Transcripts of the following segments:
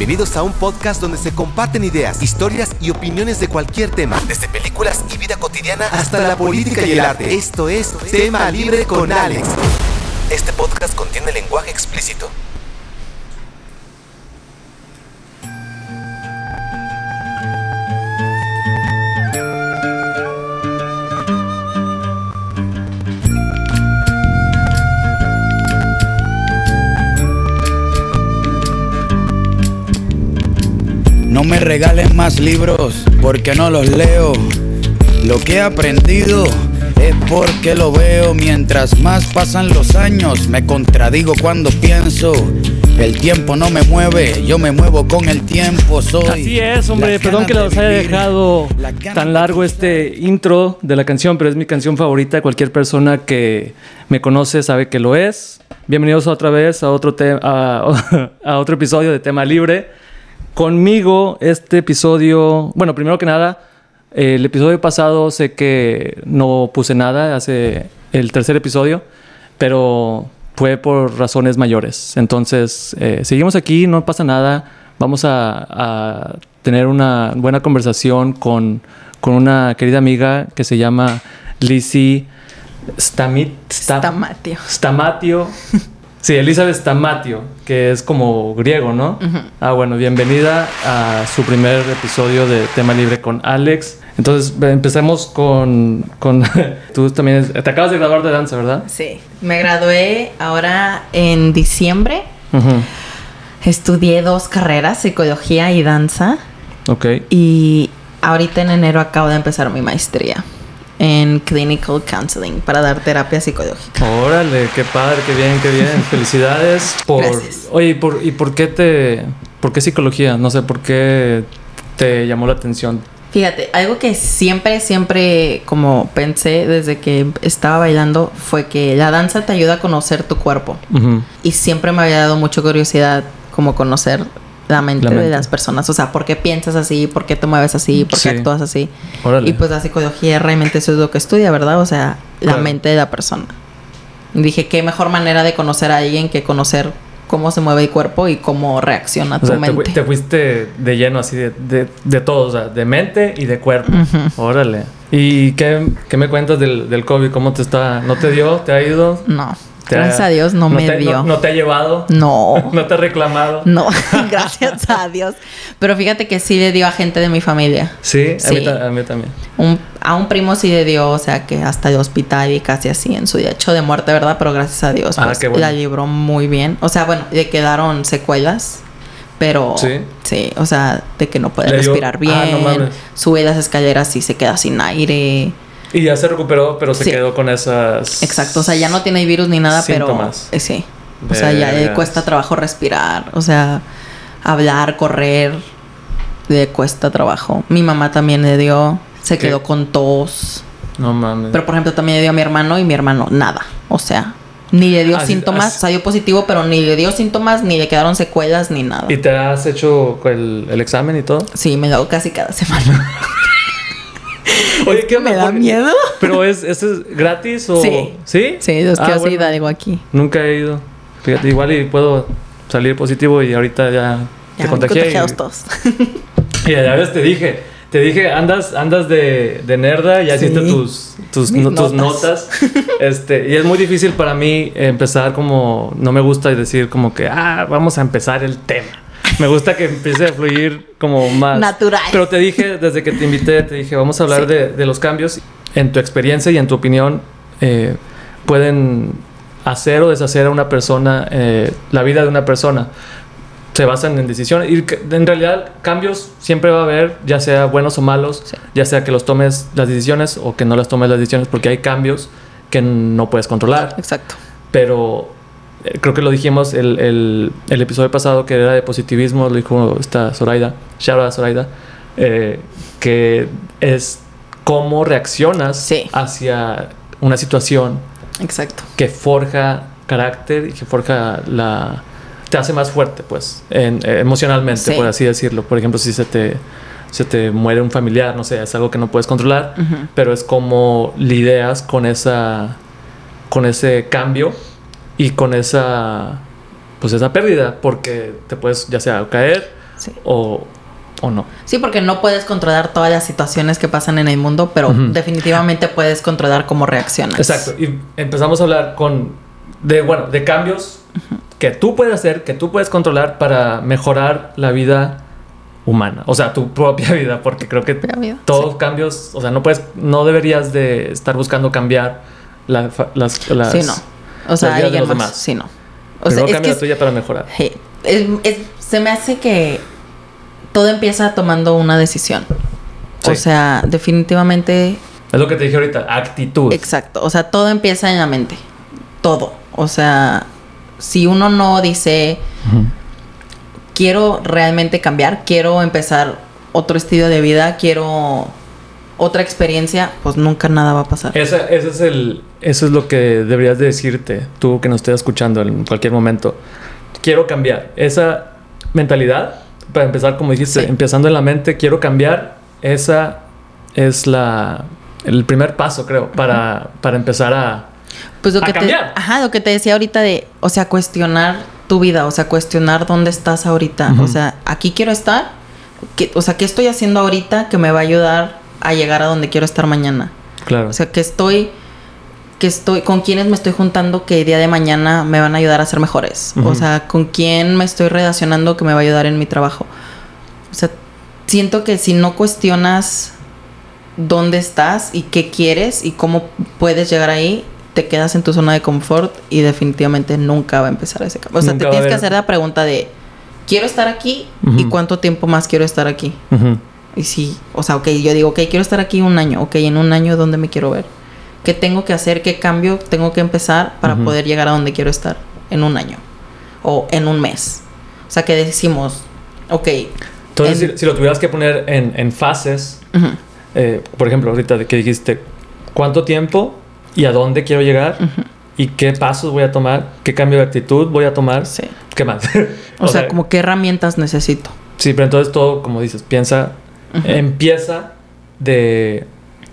Bienvenidos a un podcast donde se comparten ideas, historias y opiniones de cualquier tema, desde películas y vida cotidiana hasta la política y el arte. Esto es Tema Libre con Alex. Este podcast contiene lenguaje explícito. Me regalen más libros porque no los leo. Lo que he aprendido es porque lo veo. Mientras más pasan los años, me contradigo cuando pienso. El tiempo no me mueve, yo me muevo con el tiempo. Soy Así es, hombre. Perdón que los de haya dejado tan largo este intro de la canción, pero es mi canción favorita. Cualquier persona que me conoce sabe que lo es. Bienvenidos otra vez a otro, a, a otro episodio de Tema Libre. Conmigo este episodio, bueno, primero que nada, eh, el episodio pasado sé que no puse nada, hace el tercer episodio, pero fue por razones mayores. Entonces, eh, seguimos aquí, no pasa nada. Vamos a, a tener una buena conversación con, con una querida amiga que se llama Lizzie Stamit, Sta- Stamatio. Stamatio. Sí, Elizabeth Stamatio, que es como griego, ¿no? Ah, bueno, bienvenida a su primer episodio de Tema Libre con Alex. Entonces, empecemos con... con tú también... te acabas de graduar de danza, ¿verdad? Sí, me gradué ahora en diciembre. Estudié dos carreras, psicología y danza. Ok. Y ahorita en enero acabo de empezar mi maestría en Clinical Counseling para dar terapia psicológica. Órale, qué padre, qué bien, qué bien. Felicidades por... Gracias. Oye, ¿y por, ¿y por qué te... ¿Por qué psicología? No sé, ¿por qué te llamó la atención? Fíjate, algo que siempre, siempre como pensé desde que estaba bailando fue que la danza te ayuda a conocer tu cuerpo. Y siempre me había dado mucha curiosidad como conocer la mente, La mente. de las personas. O sea, ¿por qué piensas así? ¿Por qué te mueves así? ¿Por qué Sí. actúas así? Órale. Y pues la psicología realmente eso es lo que estudia, ¿verdad? O sea, la mente de la persona. Y dije, qué mejor manera de conocer a alguien que conocer cómo se mueve el cuerpo y cómo reacciona O tu sea, mente. te fuiste de lleno así de, de, de todo, o sea, de mente y de cuerpo. Órale. ¿Y qué, qué me cuentas del, del COVID? ¿Cómo te está? ¿No te dio? ¿Te ha ido? No, ¿Te ha- gracias a Dios no, me te, dio. No, no te ha llevado? no. ¿No te ha reclamado? No, gracias a Dios. Pero fíjate que sí le dio a gente de mi familia. Sí, A, mí, Sí. a mí también. Un- a un primo sí le dio, o sea, que hasta el hospital y casi así en su hecho de muerte, ¿verdad? Pero gracias a Dios, Ah, pues qué bueno. la libró muy bien. O sea, bueno, le quedaron secuelas, pero Sí. sí, o sea, de que no puede respirar Ah, bien, no sube las escaleras y se queda sin aire. Y ya se recuperó, pero se Sí. quedó con esas... Exacto, o sea, ya no tiene virus ni nada, Síntomas. pero eh, sí. O sea, ya le Vergas. cuesta trabajo respirar, o sea, hablar, correr, le cuesta trabajo. Mi mamá también le dio, se ¿Qué? quedó con tos. No mames. Pero por ejemplo también le dio a mi hermano y mi hermano nada. O sea, ni le dio Así- síntomas, así- salió positivo, pero ni le dio síntomas, ni le quedaron secuelas, ni nada. ¿Y te has hecho el, el examen y todo? Sí, me lo hago casi cada semana. Oye, ¿qué me da porque- miedo. ¿Pero es, ¿eso es gratis o...? Sí. ¿Sí? Sí, los que Ah, así bueno. algo aquí. Nunca he ido. Fíjate, igual y puedo salir positivo y ahorita ya, te Ya, contagié. contagiados Y, todos. y ya ves, te dije. Te dije, andas, andas de, de nerda, ya Sí. hiciste tus, tus, Mis no- tus notas. notas. este, y es muy difícil para mí empezar como, no me gusta decir como que, ah, vamos a empezar el tema. Me gusta que empiece a fluir como más. Natural. Pero te dije, desde que te invité, te dije, vamos a hablar Sí. de, de los cambios. En tu experiencia y en tu opinión, eh, pueden hacer o deshacer a una persona, eh, la vida de una persona. Se basan en decisiones. Y en realidad, cambios siempre va a haber, ya sea buenos o malos, Sí. ya sea que los tomes las decisiones o que no las tomes las decisiones, porque hay cambios que no puedes controlar. Exacto. Pero creo que lo dijimos el, el, el episodio pasado que era de positivismo, lo dijo esta Zoraida, shout out a Zoraida, eh, que es cómo reaccionas Sí. hacia una situación Exacto. que forja carácter y que forja la te hace más fuerte pues en- eh, emocionalmente Sí. por así decirlo por ejemplo si se te se te muere un familiar no sé es algo que no puedes controlar pero es como lidias con esa con ese cambio y con esa pues esa pérdida porque te puedes ya sea caer Sí. o, o no. Sí, porque no puedes controlar todas las situaciones que pasan en el mundo, pero definitivamente puedes controlar cómo reaccionas. Exacto. Y empezamos a hablar con de bueno, de cambios que tú puedes hacer, que tú puedes controlar para mejorar la vida humana, o sea, tu propia vida, porque creo que vida, todos cambios, o sea, no puedes no deberías de estar buscando cambiar la las, las Sí, no. O sea, de alguien los más. demás. Sí, no. O Primero sea, es cambia la tuya para mejorar. Sí. Es- es- se me hace que todo empieza tomando una decisión. Sí. O sea, definitivamente, Es lo que te dije ahorita, actitud. exacto. O sea, todo empieza en la mente. Todo. O sea, si uno no dice, quiero realmente cambiar, quiero empezar otro estilo de vida, quiero otra experiencia, pues nunca nada va a pasar. Esa- ese es el, eso es lo que deberías de decirte, tú que nos estés escuchando en cualquier momento. Quiero cambiar. Esa mentalidad, para empezar, como dijiste, Sí. empezando en la mente, quiero cambiar. Esa es la, el primer paso, creo, para, para empezar a... Pues lo a que te, cambiar. ajá, lo que te decía ahorita de, o sea, cuestionar tu vida, o sea, cuestionar dónde estás ahorita, o sea, aquí quiero estar, ¿Qué- o sea, qué estoy haciendo ahorita que me va a ayudar a llegar a donde quiero estar mañana, Claro. o sea, que estoy, que estoy, con quiénes me estoy juntando que el día de mañana me van a ayudar a ser mejores, Ujú. o sea, con quién me estoy relacionando que me va a ayudar en mi trabajo, o sea, siento que si no cuestionas dónde estás y qué quieres y cómo puedes llegar ahí, te quedas en tu zona de confort y definitivamente nunca va a empezar ese cambio. O sea, Nunca te tienes que hacer la pregunta de, ¿quiero estar aquí? ¿Y Ujú. cuánto tiempo más quiero estar aquí? Ujú. Y sí, o sea, ok, yo digo, ok, quiero estar aquí un año, ok, en un año, ¿dónde me quiero ver? ¿Qué tengo que hacer? ¿Qué cambio tengo que empezar para Ujú. poder llegar a donde quiero estar en un año? O en un mes. O sea, que decimos, ok, Entonces, en- si, si lo tuvieras que poner en, en fases, ujú, eh, por ejemplo, ahorita que dijiste, ¿cuánto tiempo y a dónde quiero llegar? ujú, ¿Y qué pasos voy a tomar? ¿Qué cambio de actitud voy a tomar? sí. ¿Qué más? O, sea, como qué herramientas necesito. Sí, pero entonces todo, como dices, piensa, Ujú. empieza de,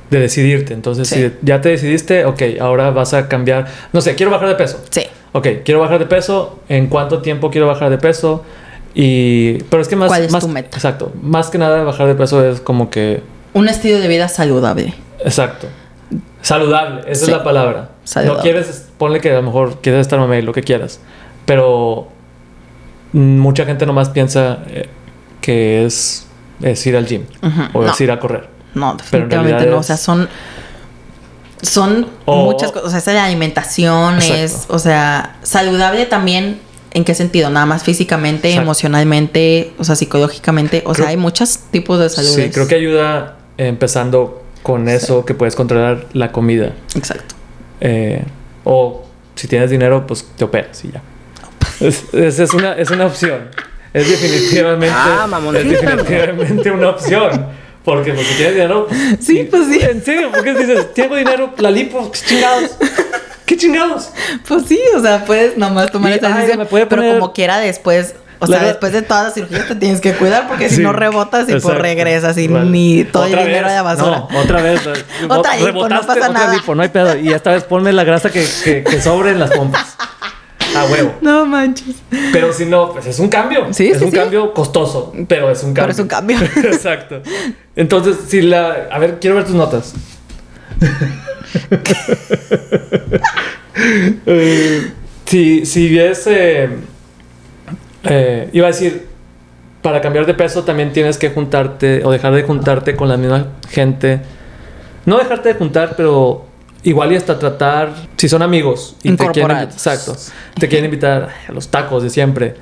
de decidirte. Entonces, Sí. si ya te decidiste, ok, ahora vas a cambiar. No sé, quiero bajar de peso. Sí. Ok, quiero bajar de peso. ¿En cuánto tiempo quiero bajar de peso? Y. Pero es que más. ¿Cuál es más- tu meta? Exacto. Más que nada, bajar de peso es como que. Un estilo de vida saludable. Exacto. Saludable, esa Sí. es la palabra. Saludable. No quieres, ponle que a lo mejor quieres estar mamey, lo que quieras. Pero mucha gente nomás piensa eh, que es, es ir al gym o No. es ir a correr. No, definitivamente no. O sea, son. Son O- muchas cosas. O sea, es la alimentación, es. O sea, saludable también. ¿En qué sentido? Nada más físicamente, Exacto. emocionalmente, o sea, psicológicamente. O Creo- sea, hay muchos tipos de salud. Sí, creo que ayuda empezando con eso que puedes controlar la comida. Exacto. Eh, o si tienes dinero, pues te operas y ya. Es, es- es una, es una opción. Es definitivamente, Ah, es definitivamente una opción. Porque pues, si tienes dinero. Sí, pues sí. En serio, ¿por qué dices, tengo dinero, la lipo, qué chingados? ¿Qué chingados? Pues sí, o sea, puedes nomás tomar Y, esa decisión. Pero como quiera, después. O La sea, verdad- después de todas las cirugías te tienes que cuidar porque si no rebotas y pues regresas y Vale. ni todo el dinero vez, la basura. No, otra vez. Otra lipo, no Rebotaste, pasa otra nada. lipo, no hay pedo. Y esta vez ponme la grasa que, que, que sobre en las pompas. A huevo. No manches. Pero si no, pues es un cambio. Sí, es sí, un sí. cambio costoso, pero es un cambio. Pero es un cambio. Exacto. Entonces, si la. A ver, quiero ver tus notas. Eh, si, si ves. eh, eh, iba a decir. Para cambiar de peso también tienes que juntarte o dejar de juntarte con la misma gente. No dejarte de juntar, pero igual y hasta tratar, si son amigos y te quieren, exacto, te quieren invitar a los tacos de siempre.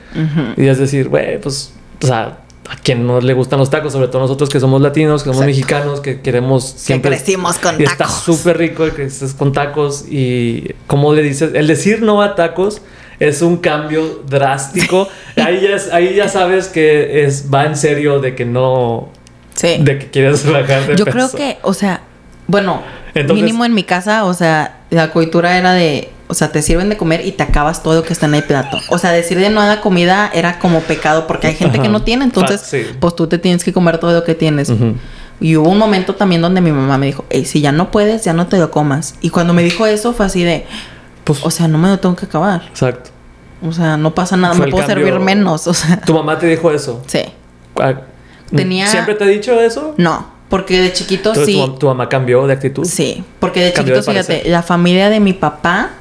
Y es decir, güey, pues, o sea, a quien no le gustan los tacos, sobre todo nosotros que somos latinos, que somos Exacto. mexicanos, que queremos Que siempre. crecimos con y está tacos. súper rico que estés con tacos y como le dices, el decir no a tacos es un cambio drástico. ahí, ya es- ahí ya sabes que es, va en serio de que no, Sí. de que quieres bajar de Yo peso. creo que, o sea, bueno, Entonces- mínimo en mi casa, o sea, la cultura era de, o sea, te sirven de comer y te acabas todo lo que está en el plato. O sea, decir de no a la comida era como pecado porque hay gente que no tiene, entonces, sí. pues tú te tienes que comer todo lo que tienes. Ujú. Y hubo un momento también donde mi mamá me dijo, hey, si ya no puedes, ya no te lo comas. Y cuando me dijo eso fue así de, Pues, o sea, no me lo tengo que acabar. exacto. O sea, no pasa nada, me puedo cambio- servir menos. O sea, Tu mamá te dijo eso. sí. Ah, Tenía- ¿Siempre te he dicho eso? No, porque de chiquito Entonces, sí. tu, tu mamá cambió de actitud? Sí, porque de chiquitos, fíjate, parecer. la familia de mi papá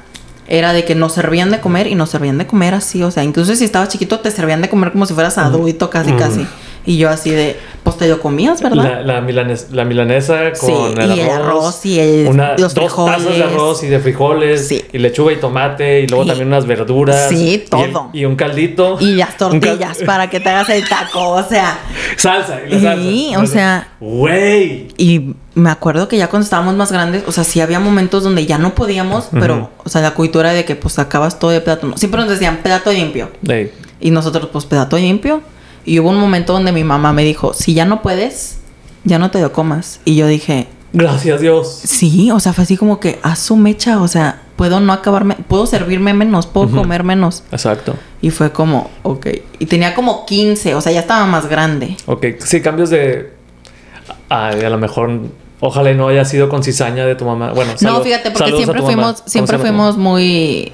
era de que nos servían de comer y nos servían de comer así, o sea, incluso si estabas chiquito te servían de comer como si fueras adulto casi Mm. casi. Y yo así de, pues te lo comías, ¿verdad? La, la, milanes- la milanesa con Sí, el y arroz. el arroz y el- una, los dos tazas de arroz y de frijoles. Sí. Y lechuga y tomate. Y luego Y- también unas verduras. Sí, y el- todo. Y, un caldito. Y las tortillas para que te hagas el taco, o sea. Salsa. Y la salsa. Sí, o sea- Güey. Y me acuerdo que ya cuando estábamos más grandes, o sea, sí había momentos donde ya no podíamos, pero, o sea, la cultura de que pues sacabas todo de plato. Siempre nos decían plato limpio. Ey. Y nosotros, pues, plato limpio. Y hubo un momento donde mi mamá me dijo, si ya no puedes, ya no te lo comas. Y yo dije, Gracias Dios. sí, o sea, fue así como que, haz su mecha, o sea, puedo no acabarme, puedo servirme menos, puedo comer menos. Exacto. Y fue como, ok. Y tenía como 15, o sea, ya estaba más grande. Ok. Sí, cambios de. Ay, a lo mejor. Ojalá y no haya sido con cizaña de tu mamá. Bueno, no, fíjate, porque a siempre fuimos, ¿Cómo siempre fuimos muy,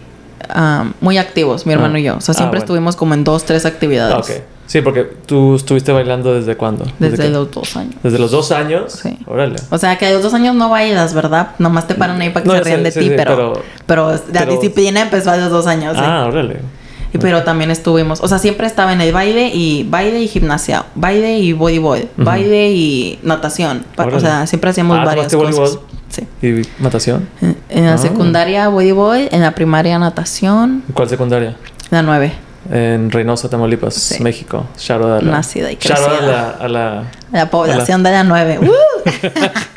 ah, muy activos, mi hermano Ah. y yo. O sea, Ah, siempre bueno. estuvimos como en dos, tres actividades. Ah, ok. Sí, porque tú estuviste bailando desde cuándo? Desde qué? los dos años. Desde los dos años. Sí. Órale. O sea, que a los dos años no bailas, ¿verdad? Nomás te paran ahí para que No, se rían sé, de sí, ti, sí, pero, pero- pero, la pero- disciplina empezó a los dos años. sí. Ah, órale. Y pero también estuvimos, o sea, siempre estaba en el baile y baile y gimnasia, baile y voleibol, baile y natación. Pa- O Órale. sea, siempre hacíamos Ah, varias ¿tomaste cosas. voleibol? Sí. ¿Y natación? En, en la Ah. secundaria voleibol, en la primaria natación, ¿Cuál secundaria? la nueve. En Reynosa, Tamaulipas, Sí. México. Shout out a la... Nacida y shout out a crecida. la... A la... La población de la nueve. ¡Uh!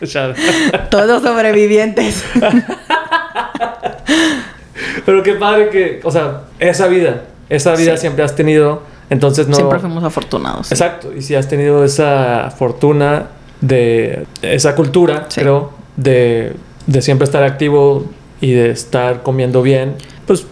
shout- Todos sobrevivientes. Pero qué padre que... O sea, esa vida. Esa vida Sí. siempre has tenido. Entonces no... Siempre fuimos afortunados. sí. Exacto. Y si has tenido esa fortuna de... Esa cultura, creo, de, de siempre estar activo y de estar comiendo bien, pues...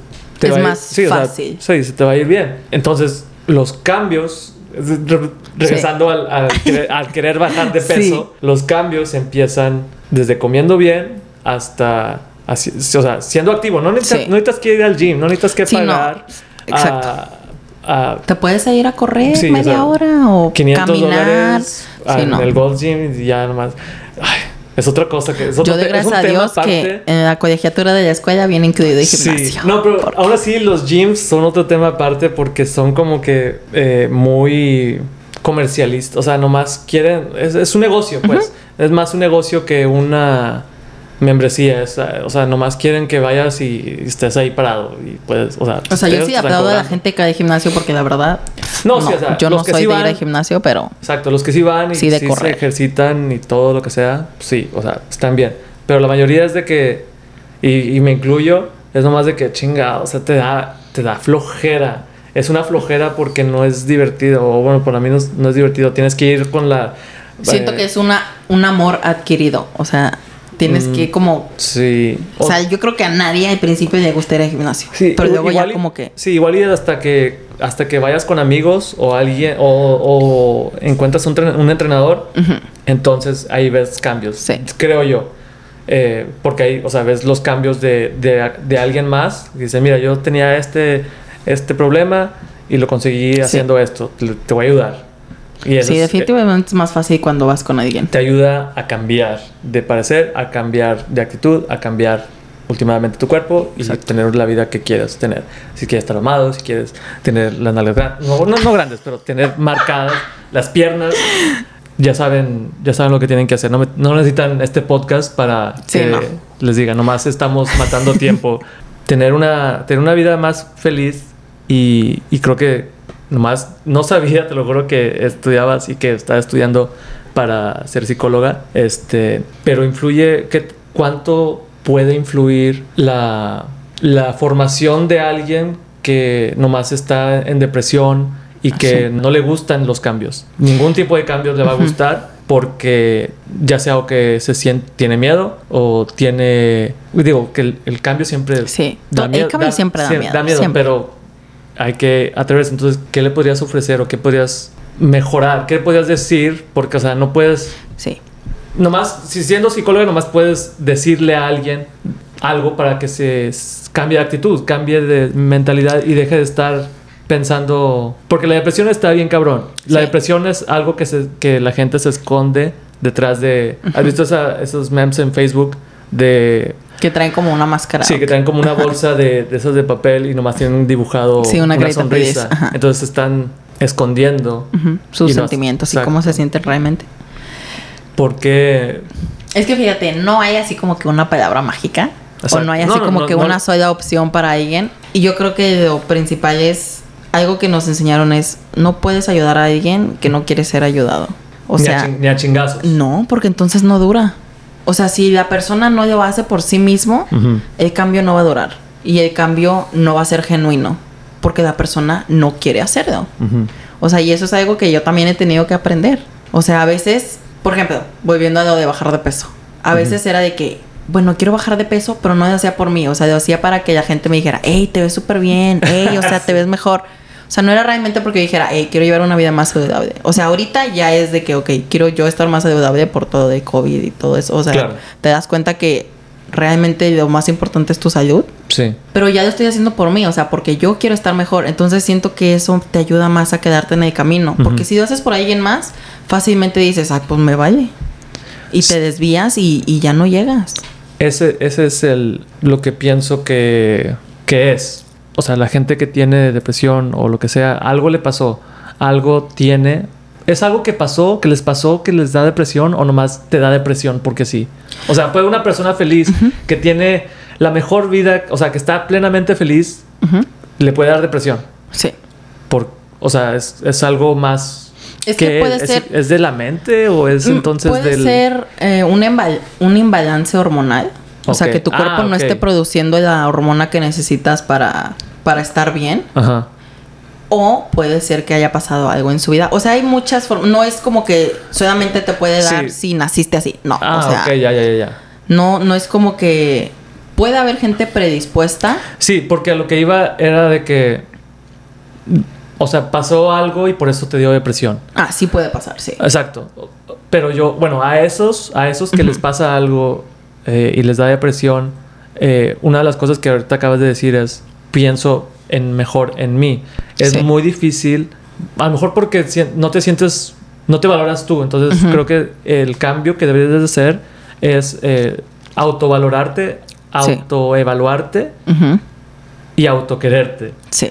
Es va a ir- más sí, o sea, fácil. sí, se te va a ir bien. Entonces, los cambios... re- Regresando al, al querer, al querer bajar de peso, Sí. los cambios empiezan desde comiendo bien hasta así- o sea, siendo activo. No necesitas, Sí. no necesitas que ir al gym, no necesitas que no. pagar Exacto. a, a Te puedes ir a correr Sí, o media sea, hora o 500 caminar. dólares en no. el Gold Gym y ya nomás. Ay, es otra cosa que es otro Yo de gracias a Dios que en la colegiatura de la escuela viene incluido el gimnasio. Sí, no, pero aún así los gyms son otro tema aparte porque son como que eh, muy comercialistas. O sea, nomás quieren. Es, es un negocio, pues. Es más un negocio que una membresía. Es, eh, o sea, nomás quieren que vayas y estés ahí parado. Y puedes, o sea, O sea, yo sí aplaudo a la gente que va de gimnasio porque la verdad. No, sí, o sea, yo no soy sí de ir al gimnasio, pero. Exacto, los que sí van y Sí, de sí se ejercitan y todo lo que sea, sí, o sea, están bien. Pero la mayoría es de que, y, y me incluyo, es nomás de que chinga, o sea, te da, te da flojera. Es una flojera porque no es divertido, o bueno, para mí no es, no es divertido. Tienes que ir con la. Siento eh, que es una, un amor adquirido. O sea, tienes Mm. que como. Sí. O sea, yo creo que a nadie al principio le gusta ir al gimnasio. Sí, pero luego igual ya y- como que. Sí, igual y hasta que hasta que vayas con amigos o alguien o, o encuentras un, un entrenador, entonces ahí ves cambios. Sí. Creo yo. Eh, porque ahí, o sea, ves los cambios de, de, de alguien más. Dice, mira, yo tenía este, este problema y lo conseguí haciendo esto. Te, te voy a ayudar. Y Sí, es- definitivamente es más fácil cuando vas con alguien. te ayuda a cambiar de parecer, a cambiar de actitud, a cambiar últimamente tu cuerpo y tener la vida que quieras tener. Si quieres estar amado, si quieres tener las nalgas grandes, no, no, no grandes, pero tener marcadas las piernas. Ya saben, ya saben lo que tienen que hacer. No, me- no necesitan este podcast para Sí, que no. les diga, nomás estamos matando tiempo. tener, una, tener una vida más feliz y, y creo que nomás no sabía, te lo juro que estudiabas y que estaba estudiando para ser psicóloga, este, pero influye, ¿qué, ¿cuánto puede influir la, la formación de alguien que nomás está en depresión y que no le gustan los cambios? Ningún tipo de cambios le va a gustar porque ya sea o que se siente, tiene miedo o tiene, digo, que el, el cambio siempre Sí, da el miedo, cambio siempre da miedo, siempre. pero hay que atreverse. Entonces, ¿qué le podrías ofrecer o qué podrías mejorar? ¿Qué podrías decir? Porque, o sea, no puedes, Sí. nomás, si siendo psicólogo, nomás puedes decirle a alguien algo para que se cambie de actitud, cambie de mentalidad y deje de estar pensando, porque la depresión está bien cabrón. La Sí. depresión es algo que, se, que la gente se esconde detrás de... ¿Has visto esa- esos memes en Facebook de... Que traen como una máscara. Sí, que traen como una bolsa de, de esas de papel y nomás tienen dibujado Sí, una carita sonrisa. Entonces están escondiendo. Sus Y no- sentimientos y cómo se sienten realmente. Porque... Es que fíjate, no hay así como que una palabra mágica. O no hay así No, como no, que una sola opción para alguien. Y yo creo que lo principal es algo que nos enseñaron es no puedes ayudar a alguien que no quiere ser ayudado. O ni, sea, a ching- ni a chingazos. no, porque entonces no dura. O sea, si la persona no lo hace por sí mismo, el cambio no va a durar. Y el cambio no va a ser genuino. Porque la persona no quiere hacerlo. O sea, y eso es algo que yo también he tenido que aprender. O sea, a veces, por ejemplo, volviendo a lo de bajar de peso. A veces era de que, bueno, quiero bajar de peso, pero no lo hacía por mí. O sea, lo hacía para que la gente me dijera, hey, te ves súper bien, hey, o sea, te ves mejor. O sea, no era realmente porque dijera, hey, quiero llevar una vida más saludable. O sea, ahorita ya es de que, ok, quiero yo estar más saludable por todo de COVID y todo eso. O sea, Claro. te das cuenta que realmente lo más importante es tu salud. Sí. Pero ya lo estoy haciendo por mí, o sea, porque yo quiero estar mejor. Entonces siento que eso te ayuda más a quedarte en el camino. Porque si lo haces por alguien más, fácilmente dices, ay, pues me vale. Y te desvías y, y ya no llegas. Ese, ese es el, lo que pienso que, que es. O sea, la gente que tiene depresión o lo que sea, algo le pasó, algo tiene. ¿Es algo que pasó, que les pasó, que les da depresión o nomás te da depresión porque sí? O sea, puede una persona feliz que tiene la mejor vida, o sea, que está plenamente feliz, le puede dar depresión. Sí. Por, o sea, es, es algo más... Es que ¿qué puede es? ser- ¿Es de la mente o es Mm, entonces Puede del...? ser eh, un imbalance hormonal. O sea, que tu cuerpo Ah, no ok. esté produciendo la hormona que necesitas para, para estar bien. Ajá. O puede ser que haya pasado algo en su vida. O sea, hay muchas formas. No es como que solamente te puede dar Sí. si naciste así. No. Ah, o sea, ok, ya, ya, ya, ya. no, no es como que puede haber gente predispuesta. Sí, porque a lo que iba era de que. O sea, pasó algo y por eso te dio depresión. Ah, sí puede pasar, sí. Exacto. Pero yo, bueno, a esos, a esos que les pasa algo eh, y les da depresión, eh, una de las cosas que ahorita acabas de decir es pienso en mejor en mí. Es Sí. muy difícil, a lo mejor porque no te sientes, no te valoras tú. Entonces Ujú. creo que el cambio que deberías de hacer es eh, autovalorarte, Sí. autoevaluarte Ujú, y autoquererte. Sí.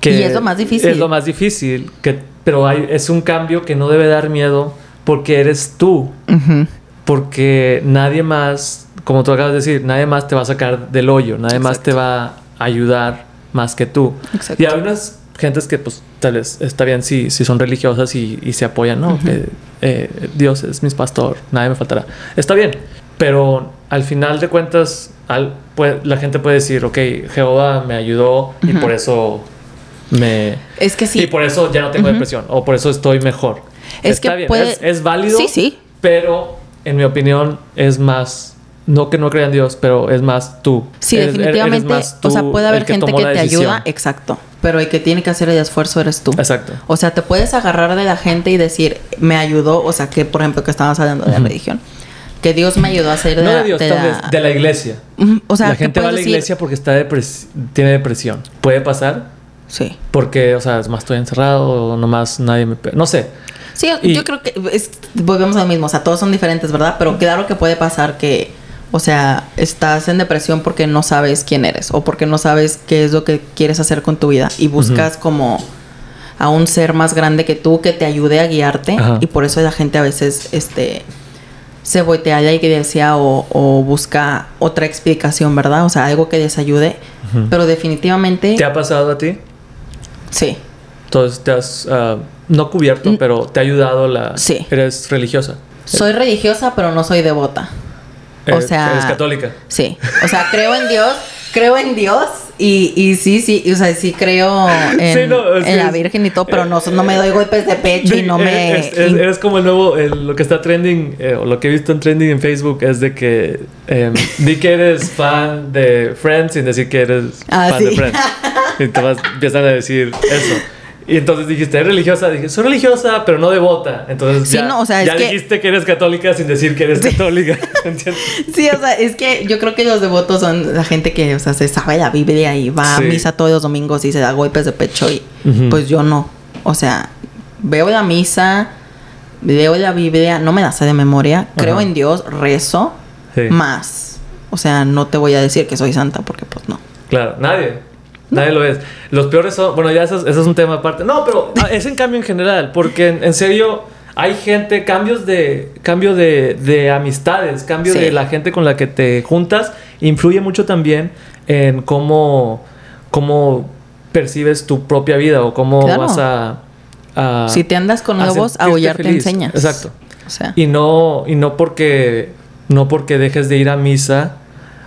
Que Y es lo más difícil. Es lo más difícil, que, pero hay, es un cambio que no debe dar miedo porque eres tú, Ujú, porque nadie más, como tú acabas de decir, nadie más te va a sacar del hoyo, nadie más te va a ayudar más que tú. Exacto. Y hay unas gentes que pues tal vez está bien si, si son religiosas y, y se apoyan, ¿no? Que eh, Dios es mi pastor, nadie me faltará. Está bien, pero al final de cuentas al, la gente puede decir, ok, Jehová me ayudó y por eso me... Es que sí. Y por eso ya no tengo depresión o por eso estoy mejor. Es Está que bien, puede- es, es válido. Sí, sí. Pero en mi opinión es más, no que no crean en Dios, pero es más tú. Sí, Eres- eres definitivamente. más o sea, tú puede haber gente tomó que te decisión. ayuda, exacto. Pero el que tiene que hacer el esfuerzo eres tú. Exacto. O sea, te puedes agarrar de la gente y decir, me ayudó, o sea, que por ejemplo que estábamos hablando de la Ujú. religión, que Dios me ayudó a salir de, No la, de Dios, de tal la- vez de la iglesia. O sea, la que gente va a la decir- iglesia porque está depres- tiene depresión. Puede pasar Sí. porque, o sea, es más estoy encerrado o nomás nadie me... No sé. Sí, Y- yo creo que es- volvemos a lo mismo, o sea, todos son diferentes, ¿verdad? Pero claro que puede pasar que, o sea, estás en depresión porque no sabes quién eres o porque no sabes qué es lo que quieres hacer con tu vida y buscas como a un ser más grande que tú que te ayude a guiarte Ajá. y por eso la gente a veces, este, se voltea a la iglesia o, o busca otra explicación, ¿verdad? O sea, algo que les ayude, pero definitivamente, ¿Te ha pasado a ti? sí. Entonces te has, ah, no cubierto, Mm. pero te ha ayudado la... Sí. Eres religiosa. Soy religiosa, pero no soy devota. O Eres- sea- Eres católica. Sí, o sea, creo en Dios, creo en Dios y, y sí, sí, o sea, sí creo en, Sí, no, es en la es- Virgen y todo, pero no, no me doy golpes de pecho y no me... eres, eres- eres como el nuevo, el- lo que está trending, eh, o lo que he visto en trending en Facebook es de que em, di que eres fan de Friends sin decir que eres Ah, fan sí. de Friends. Y te vas, empiezan a decir eso. Y entonces dijiste, ¿eres religiosa? Dije, soy religiosa, pero no devota. Entonces Sí, ya, no, o sea, es ya que- dijiste que eres católica sin decir que eres católica. ¿Entiendes? Sí, o sea, es que yo creo que los devotos son la gente que, o sea, se sabe la Biblia y va Sí. a misa todos los domingos y se da golpes de pecho y pues yo no. O sea, veo la misa, leo la Biblia, no me la sé de memoria, creo en Dios, rezo, más. O sea, no te voy a decir que soy santa porque pues no. Claro, nadie. Nadie lo es. Los peores son. Bueno, ya eso, es- eso es un tema aparte. No, pero ah, es en cambio en general. Porque en, en serio hay gente, cambios de. Cambio de, de amistades, cambio Sí. de la gente con la que te juntas. Influye mucho también en cómo. cómo percibes tu propia vida o cómo Claro. vas a. a- si te andas con a lobos, sentirte aullar te feliz. enseñas. Exacto. O sea, Y no, y no porque no porque dejes de ir a misa,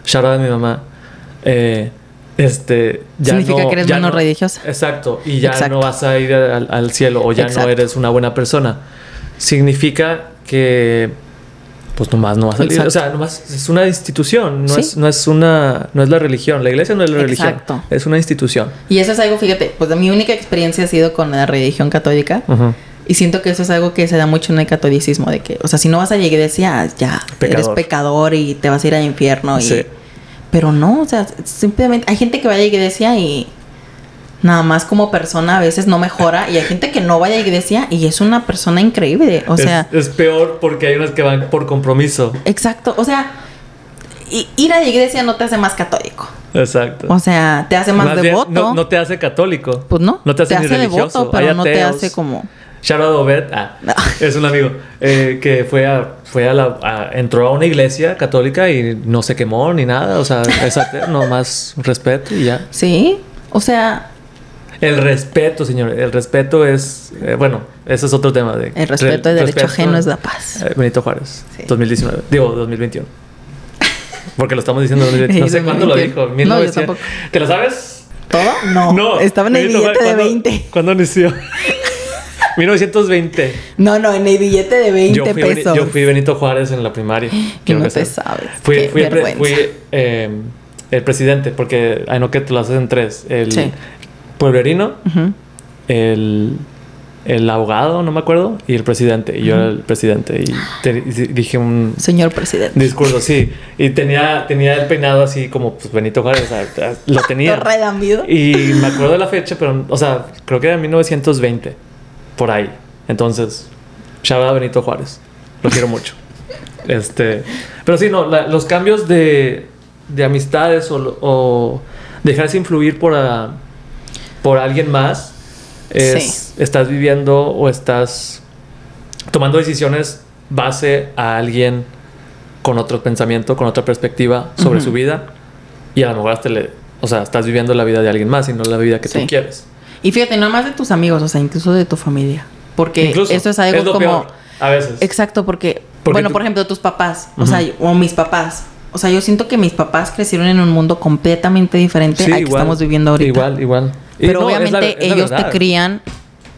shout out a mi mamá, eh, este, ya Significa no- que eres ya no- religiosa. Exacto, y ya Exacto. no vas a ir al, al cielo o ya Exacto. no eres una buena persona. Significa que pues nomás no vas a salir, Exacto. o sea, nomás es una institución, no Sí. es no es una no es la religión, la iglesia no es la religión, es una institución. y eso es algo, fíjate, pues mi única experiencia ha sido con la religión católica. Y siento que eso es algo que se da mucho en el catolicismo, de que, o sea, si no vas a la iglesia, ya eres Pecador. pecador y te vas a ir al infierno. Y... Sí. Pero no, o sea, simplemente hay gente que va a la iglesia y nada más como persona a veces no mejora y hay gente que no va a la iglesia y es una persona increíble. O sea, es, peor porque hay unas que van por compromiso. exacto, o sea, ir a la iglesia no te hace más católico. Exacto. O sea, te hace más, Más bien, devoto. no, no te hace católico. Pues no, No te hace, ni religioso. devoto, pero no te hace como... A Obed, ah, No. es un amigo eh, que fue a, fue a la, a- entró a una iglesia católica y no se quemó ni nada, o sea, es ateo, nomás respeto y ya. Sí, o sea, El respeto, señor, el respeto es, eh, bueno, ese es otro tema. De, el respeto re- al derecho ajeno es la paz. eh, Benito Juárez, Sí. 2019, digo 2021. Porque lo estamos diciendo 2021. No sé cuándo lo dijo. 2021. No, yo 1900. tampoco. ¿Te lo sabes? ¿Todo? No. Estaba en el billete de ¿cuándo- 20. ¿Cuándo inició? 1920. No, no, en el billete de 20 Yo fui, pesos. yo fui Benito Juárez en la primaria. Que no que te sabes. Fui, Qué fui, vergüenza. fui, eh, el presidente, porque I know que te lo haces en tres. El Sí. pueblerino, el, el abogado, no me acuerdo, y el presidente. Y yo era el presidente. Y, te- y dije un Señor presidente. discurso, sí. Y tenía, tenía el peinado así como pues, Benito Juárez. o sea, lo tenía. Y me acuerdo de la fecha, pero, o sea, creo que era en 1920, por ahí. Entonces, shout out a Benito Juárez. Lo quiero mucho. Este, pero sí, no, la- los cambios de, de amistades o, o dejarse influir por, a- por alguien más es, estás viviendo o estás tomando decisiones base a alguien con otro pensamiento, con otra perspectiva sobre su vida y a lo mejor hasta le, o sea, estás viviendo la vida de alguien más y no la vida que Sí. tú quieres. Y fíjate, no más de tus amigos, o sea, incluso de tu familia. Porque Incluso, eso es algo como. peor, a veces. Exacto, porque. Porque bueno, tú- por ejemplo, tus papás. O sea, o mis papás. O sea, yo siento que mis papás crecieron en un mundo completamente diferente Sí, al que estamos viviendo ahorita. Igual, igual. Y Pero no, es la- obviamente es ellos te crían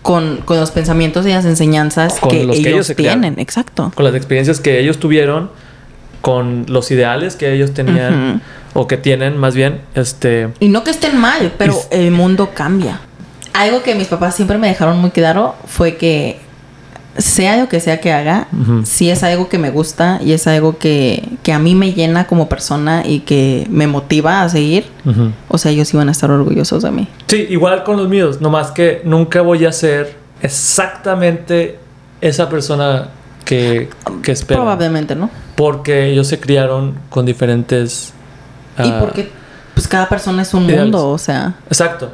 con, con los pensamientos y las enseñanzas que, los que ellos, tienen. Exacto. Con las experiencias que ellos tuvieron, con los ideales que ellos tenían o que tienen más bien, este... Y no que estén mal, pero Y- el mundo cambia. Algo que mis papás siempre me dejaron muy claro fue que sea lo que sea que haga, si es algo que me gusta y es algo que, que a mí me llena como persona y que me motiva a seguir, o sea, ellos iban a estar orgullosos de mí. Sí, igual con los míos, nomás que nunca voy a ser exactamente esa persona que, que espero. Probablemente, ¿no? Porque ellos se criaron con diferentes... y ah, porque pues cada persona es un ideales. mundo, o sea, Exacto.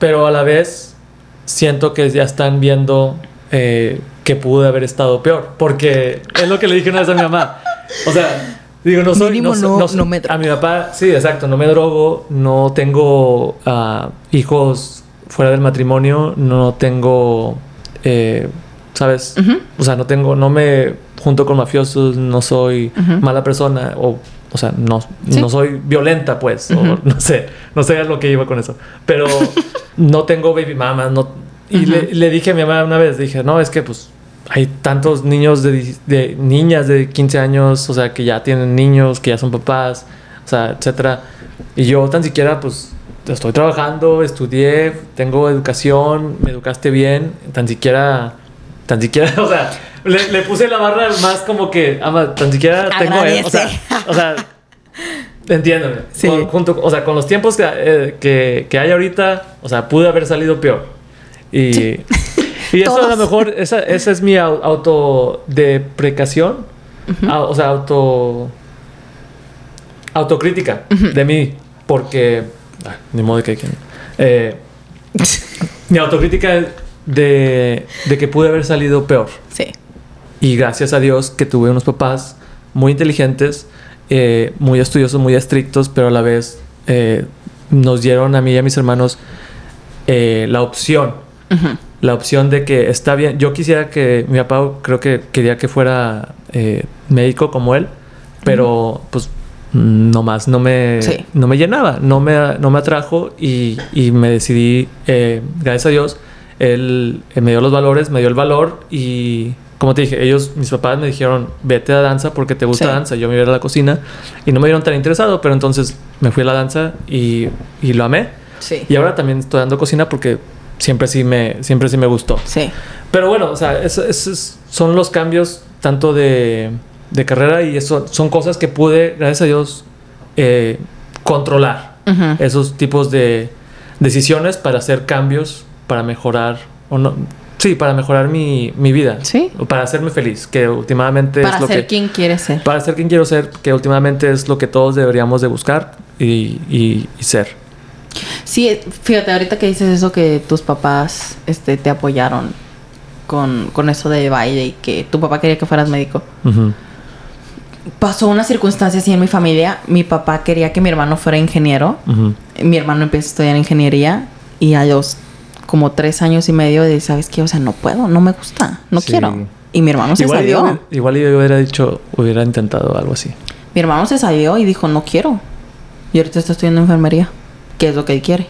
Pero a la vez siento que ya están viendo eh, que pude haber estado peor. Porque es lo que le dije una vez a mi mamá. O sea, digo, no soy... Soy- no- soy- no me drogo. A mi papá, sí, exacto. No me drogo. No tengo ah, hijos fuera del matrimonio. No tengo... eh, ¿Sabes? O sea, no tengo... No me junto con mafiosos. No soy mala persona. O... O sea, no, Sí. no soy violenta, pues. O no sé. No sé a lo que iba con eso. Pero no tengo baby mama. No, y le, le dije a mi mamá una vez, dije, no, es que pues hay tantos niños de, de niñas de 15 años, o sea, que ya tienen niños, que ya son papás, o sea, etcétera. Y yo tan siquiera, pues, estoy trabajando, estudié, tengo educación, me educaste bien, tan siquiera, tan siquiera, o sea, le, le puse la barra más como que, ama, tan siquiera tengo, o sea, o sea, entiéndome, Sí. Con- junto, o sea, con los tiempos que, eh, que, que hay ahorita, o sea, pude haber salido peor. Y, y eso a lo mejor, esa, esa es mi au- autodeprecación, Ah, o sea, auto autocrítica de mí, porque ah, ni modo que que- eh, mi autocrítica de, de que pude haber salido peor. Sí. Y gracias a Dios que tuve unos papás muy inteligentes, eh, muy estudiosos, muy estrictos, pero a la vez eh, nos dieron a mí y a mis hermanos eh, la opción. La opción de que está bien. Yo quisiera que mi papá, creo que quería que fuera médico como él, pero pues no más, no me, Sí. no me llenaba, no me, no me atrajo y, y me decidí, gracias a Dios, él me dio los valores, me dio el valor y como te dije, ellos, mis papás me dijeron, vete a danza porque te gusta Sí. danza. Yo me iba a la cocina y no me dieron tan interesado, pero entonces me fui a la danza y, y lo amé. Sí. Y ahora también estoy dando cocina porque siempre sí me, siempre sí me gustó. Sí. Pero bueno, o sea, eso- esos son los cambios tanto de, de carrera y eso son cosas que pude, gracias a Dios, eh, controlar. Esos tipos de decisiones para hacer cambios, para mejorar, o no, sí, para mejorar mi, mi vida. Sí. O para hacerme feliz, que últimamente Para es lo ser quien quieres ser. Para ser quien quiero ser, que últimamente es lo que todos deberíamos de buscar y, y- y ser. Sí, fíjate, ahorita que dices eso que tus papás este, te apoyaron con, con eso de baile y que tu papá quería que fueras médico. Pasó una circunstancia así en mi familia. Mi papá quería que mi hermano fuera ingeniero. Mi hermano empieza a estudiar ingeniería y a los como tres años y medio de, ¿sabes qué? O sea, no puedo, no me gusta, no Sí. quiero. Y mi hermano se igual, salió. yo, igual yo hubiera dicho, hubiera intentado algo así. Mi hermano se salió y dijo, no quiero. Y ahorita está estudiando enfermería, que es lo que él quiere.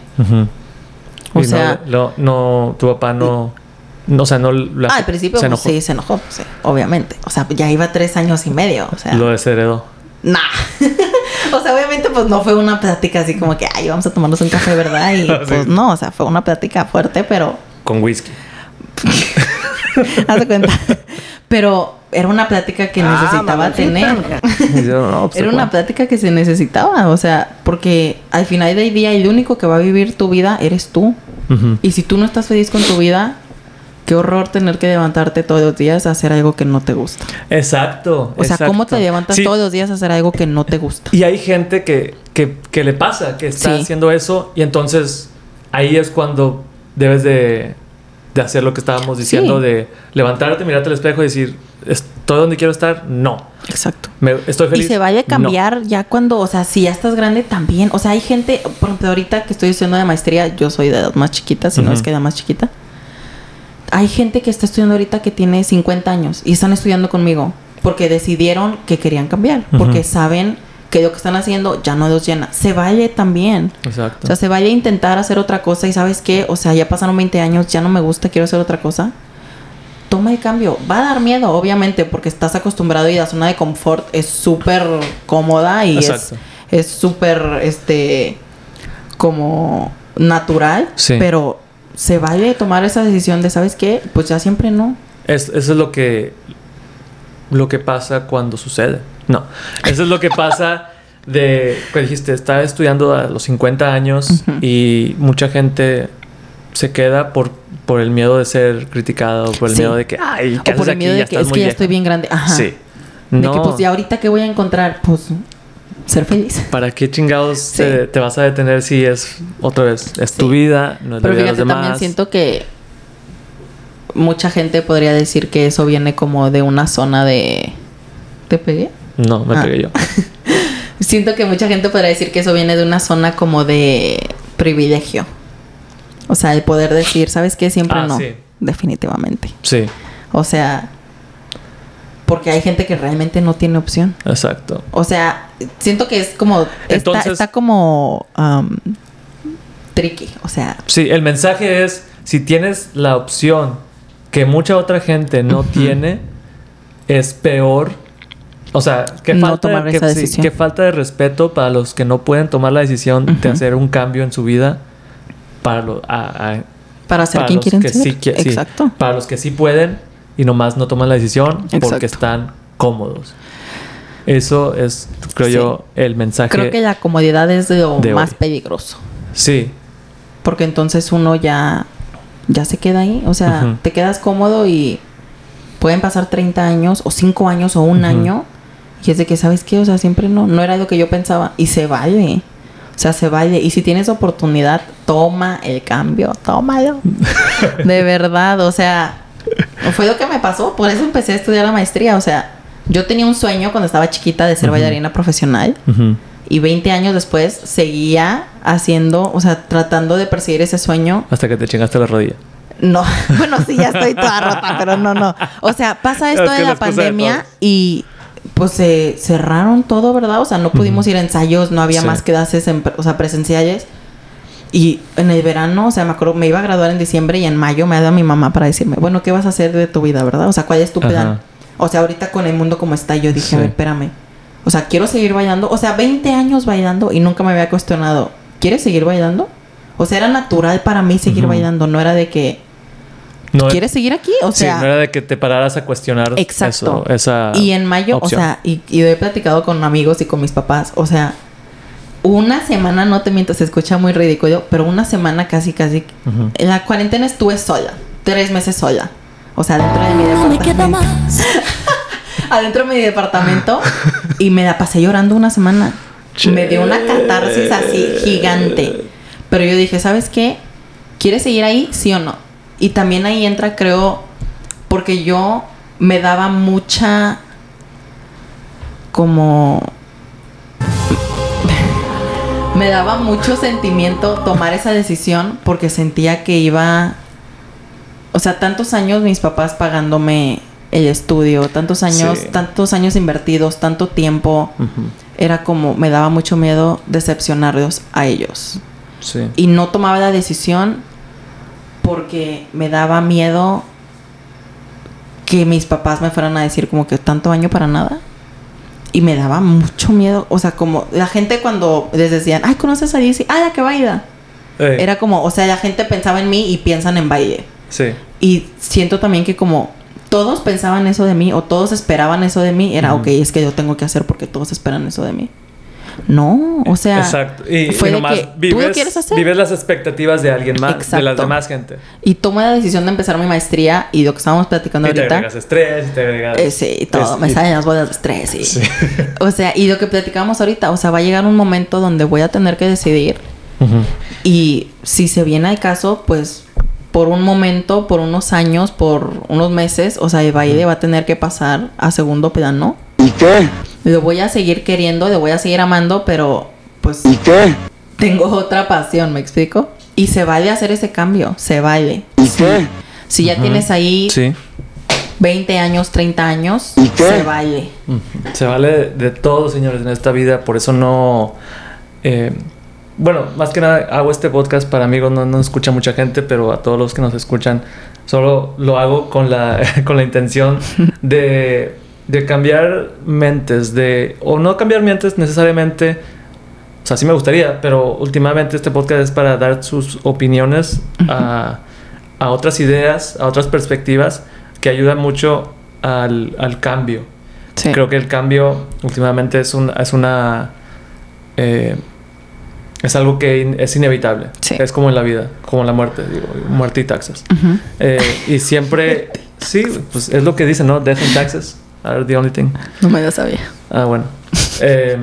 O Y sea- no, no, tu papá no, no, o sea, no la- Ah, al principio se pues, enojó. sí, se enojó, sí, obviamente. O sea, ya iba tres años y medio, o sea... Lo desheredó. Nah. o sea, obviamente, pues no fue una plática así como que, ay, vamos a tomarnos un café, ¿verdad? Y Sí. pues no, o sea, fue una plática fuerte, pero Con whisky. haz de cuenta. pero era una plática que necesitaba tener. Y yo, no, pues, Era una plática que se necesitaba, o sea, porque al final del día el único que va a vivir tu vida eres tú. Y si tú no estás feliz con tu vida, qué horror tener que levantarte todos los días a hacer algo que no te gusta. Exacto. O sea, ¿cómo te levantas Sí, todos los días a hacer algo que no te gusta? Y hay gente que, que, que le pasa, que está Sí. haciendo eso y entonces ahí es cuando debes de, de hacer lo que estábamos diciendo, Sí. de levantarte, mirarte al espejo y decir, ¿estoy donde quiero estar? No. Exacto. Me- ¿Estoy feliz? Y se vaya a No. cambiar ya cuando, o sea, si ya estás grande también. O sea, hay gente, por ejemplo, ahorita que estoy estudiando de maestría, yo soy de edad más chiquita, si no es que la más chiquita. Hay gente que está estudiando ahorita que tiene 50 años y están estudiando conmigo porque decidieron que querían cambiar, porque saben que lo que están haciendo ya no los llena. Se vale también. Exacto. O sea, se vaya a intentar hacer otra cosa y sabes qué, o sea, ya pasaron 20 años, ya no me gusta, quiero hacer otra cosa. Toma el cambio. Va a dar miedo, obviamente, porque estás acostumbrado y la zona de confort es súper cómoda y Exacto. es súper, este, como natural. Sí. Pero se vale tomar esa decisión de, ¿sabes qué? Pues ya siempre no. Es- eso es lo que lo que pasa cuando sucede. No, eso es lo que pasa de que dijiste, estaba estudiando a los 50 años y mucha gente se queda por por el miedo de ser criticado, por el Sí. miedo de que, ay, O ¿qué por haces el aquí? miedo Ya de que estás es muy que ya vieja". estoy bien grande. Ajá. Sí. De No, que pues ya ahorita que voy a encontrar, pues ser feliz. ¿para qué chingados Sí. te, te vas a detener si es otra vez, es tu vida, no es la Pero vida de los fíjate, también siento que mucha gente podría decir que eso viene como de una zona de... ¿Te pegué? No, me Ah. pegué yo. Siento que mucha gente podría decir que eso viene de una zona como de privilegio. O sea, el poder decir, ¿sabes qué? Siempre Ah, no. sí. Definitivamente. Sí, O sea, porque hay gente que realmente no tiene opción. exacto. O sea, siento que es como... está, Entonces- está como... um, tricky. O sea, Sí, el mensaje es, si tienes la opción que mucha otra gente no tiene, es peor O sea, que No falta, que, sí, falta de respeto para los que no pueden tomar la decisión de hacer un cambio en su vida para, lo- a- a- Para ser para quien quieren que ser. sí qui- sí, Exacto. para los que sí pueden y nomás no toman la decisión Exacto. porque están cómodos. Eso es, creo Sí. yo, el mensaje. Creo que la comodidad es lo de más hoy. peligroso. Sí, Porque entonces uno ya, ya se queda ahí. O sea, te quedas cómodo y pueden pasar 30 años o 5 años o un año. Y es de que, ¿sabes qué? O sea, siempre no, no era lo que yo pensaba. Y se vale. O sea, se vale. Y si tienes oportunidad, toma el cambio. Tómalo. de verdad. O sea, fue lo que me pasó. Por eso empecé a estudiar la maestría. O sea, yo tenía un sueño cuando estaba chiquita de ser bailarina profesional. Y 20 años después seguía haciendo, o sea, tratando de perseguir ese sueño. hasta que te chingaste la rodilla. No, bueno, sí, ya estoy toda rota, pero no, no. O sea, pasa esto Es de la de pandemia y pues se cerraron todo, ¿verdad? O sea, no pudimos ir a ensayos, no había Sí. más clases, en, o sea, presenciales. Y en el verano, o sea, me acuerdo, me iba a graduar en diciembre y en mayo me ha dado mi mamá para decirme, bueno, ¿qué vas a hacer de tu vida, verdad? O sea, ¿cuál es tu Ajá. plan? O sea, ahorita con el mundo como está, yo dije, Sí. a ver, espérame. O sea, quiero seguir bailando. O sea, 20 años bailando y nunca me había cuestionado, ¿quieres seguir bailando? O sea, era natural para mí seguir bailando, no era de que, No, ¿quieres seguir aquí? O sí, sea, no era de que te pararas a cuestionar Exacto. eso, esa y en mayo, opción. o sea, y, y he platicado con amigos y con mis papás, o sea, una semana, no te miento, se escucha muy ridículo, pero una semana casi, casi, en la cuarentena estuve sola, tres meses sola. O sea, dentro de mi No me queda departamento. más. Adentro de mi departamento y me la pasé llorando una semana. Me dio una catarsis así gigante. Pero yo dije, ¿sabes qué? ¿Quieres seguir ahí? Sí o no. Y también ahí entra, creo, porque yo me daba mucha como me daba mucho sentimiento tomar esa decisión porque sentía que iba o sea, tantos años mis papás pagándome el estudio, tantos años, Sí. tantos años invertidos, tanto tiempo, era como me daba mucho miedo decepcionarlos a ellos Sí. y no tomaba la decisión porque me daba miedo que mis papás me fueran a decir como que tanto año para nada. Y me daba mucho miedo. O sea, como la gente cuando les decían, ay, ¿conoces a Daisy? Ah, la que baila. Era como, o sea, la gente pensaba en mí y piensan en baile. Sí. Y siento también que como todos pensaban eso de mí o todos esperaban eso de mí, era, Ujú. ok, es que yo tengo que hacer porque todos esperan eso de mí. No, o sea, Exacto. Y, fue y de nomás que, ¿tú vives, lo quieres hacer? vives las expectativas de alguien más, de las demás gente. Y tomé la decisión de empezar mi maestría y lo que estábamos platicando Y te ahorita. agregas estrés, y te agregas... eh, sí, todo, es- me y- salen las bolas de estrés. y- Sí. O sea, y lo que platicamos ahorita, o sea, va a llegar un momento donde voy a tener que decidir. Y si se viene al caso, pues por un momento, por unos años, por unos meses, o sea, el baile va a tener que pasar a segundo plano. ¿Y qué? Lo voy a seguir queriendo, lo voy a seguir amando, pero pues ¿Y qué? tengo otra pasión, ¿me explico? Y se vale hacer ese cambio, se vale. ¿Y qué? Si ya tienes ahí Sí. 20 años, 30 años, ¿Y qué? se vale. Se vale de, de todo, señores, en esta vida. Por eso no. eh, bueno, más que nada hago este podcast para amigos, no, no escucha mucha gente, pero a todos los que nos escuchan, solo lo hago con la, con la intención de, de cambiar mentes, de. O no cambiar mentes necesariamente. O sea, sí me gustaría, pero últimamente este podcast es para dar sus opiniones a, a otras ideas, a otras perspectivas que ayudan mucho al, al cambio. Sí. Creo que el cambio últimamente es, un, es una... eh, es algo que in- es inevitable. Sí. Es como en la vida, como en la muerte, digo, muerte y taxes. Eh, y siempre, sí, pues es lo que dicen, ¿no? Death and taxes are the only thing. No me lo sabía. Ah, bueno. Eh,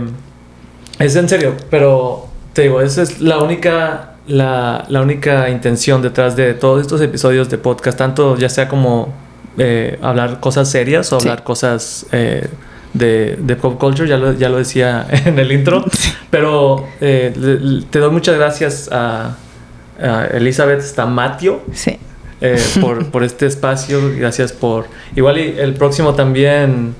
es en serio, pero te digo, esa es la única, la, la única intención detrás de todos estos episodios de podcast, tanto ya sea como eh, hablar cosas serias o Sí. hablar cosas eh, de, de pop culture, ya lo, ya lo decía en el intro, pero eh, le- le- te doy muchas gracias a, a Elizabeth Stamatio Sí. Eh, por, por este espacio. Gracias por. Igual y el próximo también.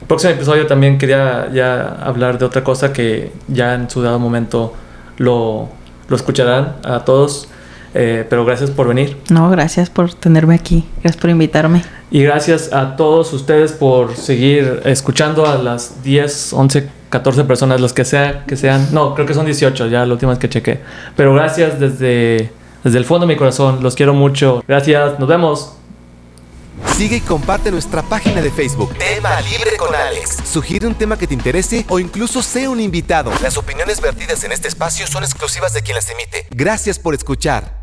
El próximo episodio también quería ya hablar de otra cosa que ya en su dado momento lo, lo escucharán a todos. Eh, pero gracias por venir. No, gracias por tenerme aquí. Gracias por invitarme. Y gracias a todos ustedes por seguir escuchando a las 10, 11, 14 personas, los que sea, que sean. No, creo que son 18, ya la última vez que chequé. Pero gracias desde, desde el fondo de mi corazón. Los quiero mucho. Gracias. Nos vemos. Sigue y comparte nuestra página de Facebook. Tema Libre con Alex. Sugiere un tema que te interese o incluso sea un invitado. Las opiniones vertidas en este espacio son exclusivas de quien las emite. Gracias por escuchar.